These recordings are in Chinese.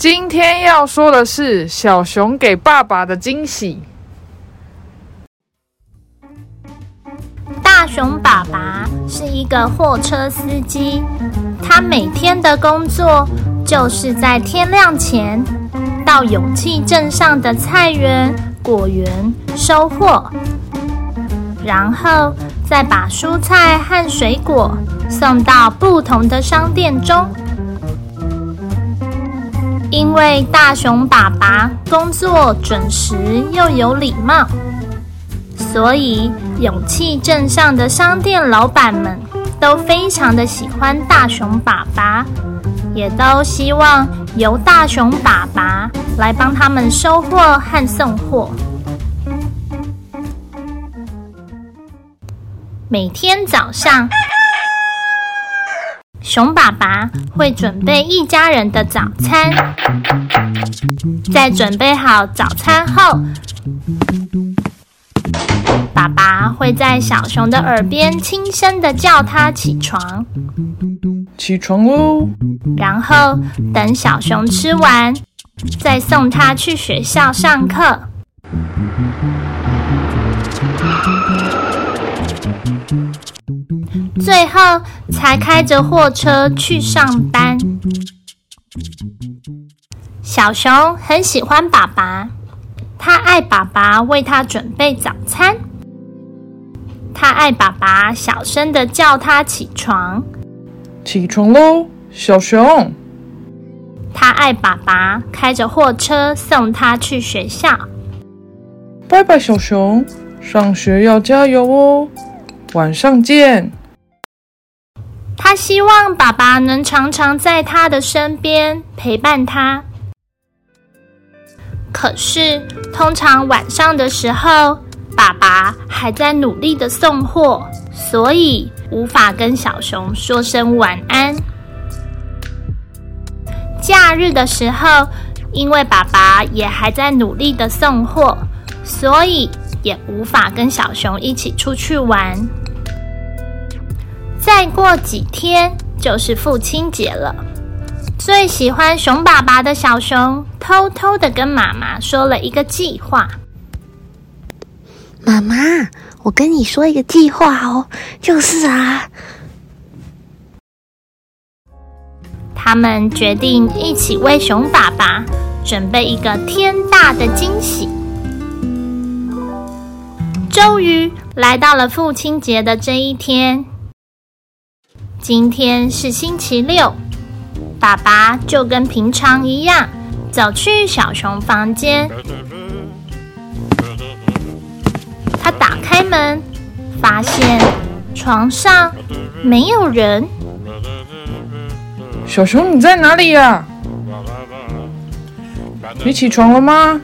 今天要说的是小熊给爸爸的惊喜。大熊爸爸是一个货车司机，他每天的工作就是在天亮前到勇气镇上的菜园、果园收货，然后再把蔬菜和水果送到不同的商店中。因为大熊爸爸工作准时又有礼貌，所以勇气镇上的商店老板们都非常的喜欢大熊爸爸，也都希望由大熊爸爸来帮他们收货和送货。每天早上。熊爸爸会准备一家人的早餐，在准备好早餐后，爸爸会在小熊的耳边轻声的叫他起床，起床哦。然后等小熊吃完，再送他去学校上课。最后才开着货车去上班。小熊很喜欢爸爸，他爱爸爸为他准备早餐，他爱爸爸小声的叫他起床，起床喽，小熊。他爱爸爸开着货车送他去学校。拜拜，小熊，上学要加油哦，晚上见。他希望爸爸能常常在他的身边陪伴他。可是，通常晚上的时候，爸爸还在努力的送货，所以无法跟小熊说声晚安。假日的时候，因为爸爸也还在努力的送货，所以也无法跟小熊一起出去玩。再过几天就是父亲节了，最喜欢熊爸爸的小熊偷偷的跟妈妈说了一个计划。妈妈，我跟你说一个计划哦，就是啊，他们决定一起为熊爸爸准备一个天大的惊喜。终于来到了父亲节的这一天。今天是星期六，爸爸就跟平常一样走去小熊房间。他打开门，发现床上没有人。小熊，你在哪里呀？你起床了吗？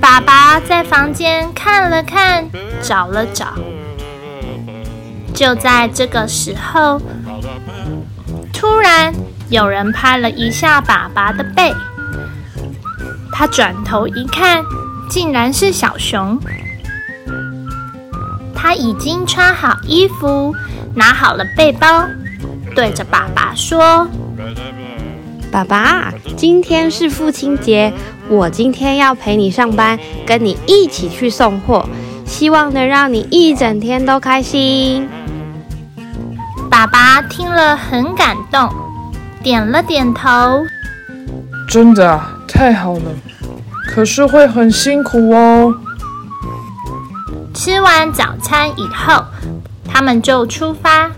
爸爸在房间看了看，找了找。就在这个时候，突然有人拍了一下爸爸的背。他转头一看，竟然是小熊。他已经穿好衣服，拿好了背包，对着爸爸说：“爸爸，今天是父亲节，我今天要陪你上班，跟你一起去送货，希望能让你一整天都开心。”爸爸听了很感动，点了点头。真的啊太好了，可是会很辛苦哦。吃完早餐以后，他们就出发。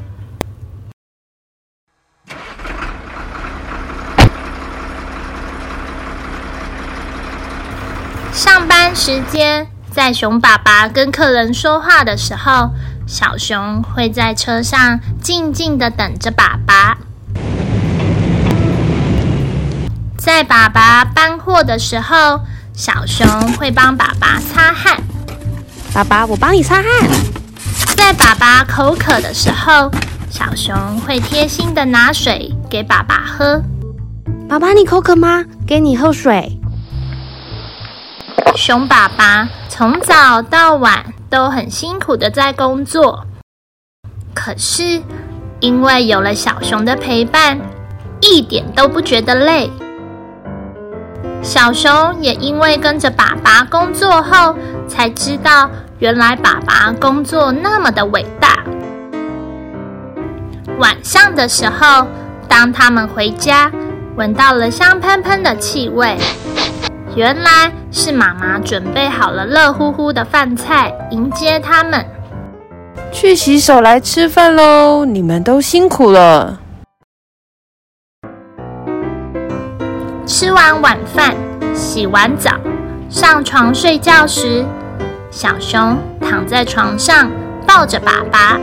上班时间，在熊爸爸跟客人说话的时候。小熊会在车上静静的等着爸爸。在爸爸搬货的时候，小熊会帮爸爸擦汗。爸爸，我帮你擦汗。在爸爸口渴的时候，小熊会贴心的拿水给爸爸喝。爸爸，你口渴吗？给你喝水。熊爸爸从早到晚都很辛苦的在工作，可是因为有了小熊的陪伴，一点都不觉得累。小熊也因为跟着爸爸工作后，才知道原来爸爸工作那么的伟大。晚上的时候，当他们回家，闻到了香喷喷的气味，原来是妈妈准备好了热乎乎的饭菜迎接他们。去洗手来吃饭喽！你们都辛苦了。吃完晚饭，洗完澡，上床睡觉时，小熊躺在床上抱着爸爸。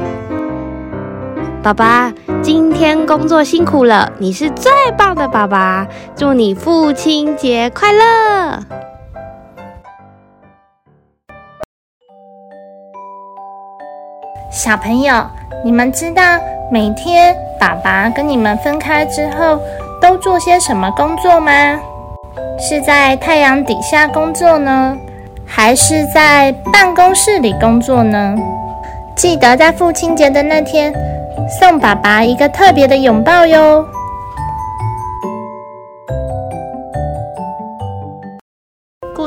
爸爸，今天工作辛苦了，你是最棒的爸爸，祝你父亲节快乐！小朋友，你们知道每天爸爸跟你们分开之后？都做些什么工作吗？是在太阳底下工作呢，还是在办公室里工作呢？记得在父亲节的那天，送爸爸一个特别的拥抱哟。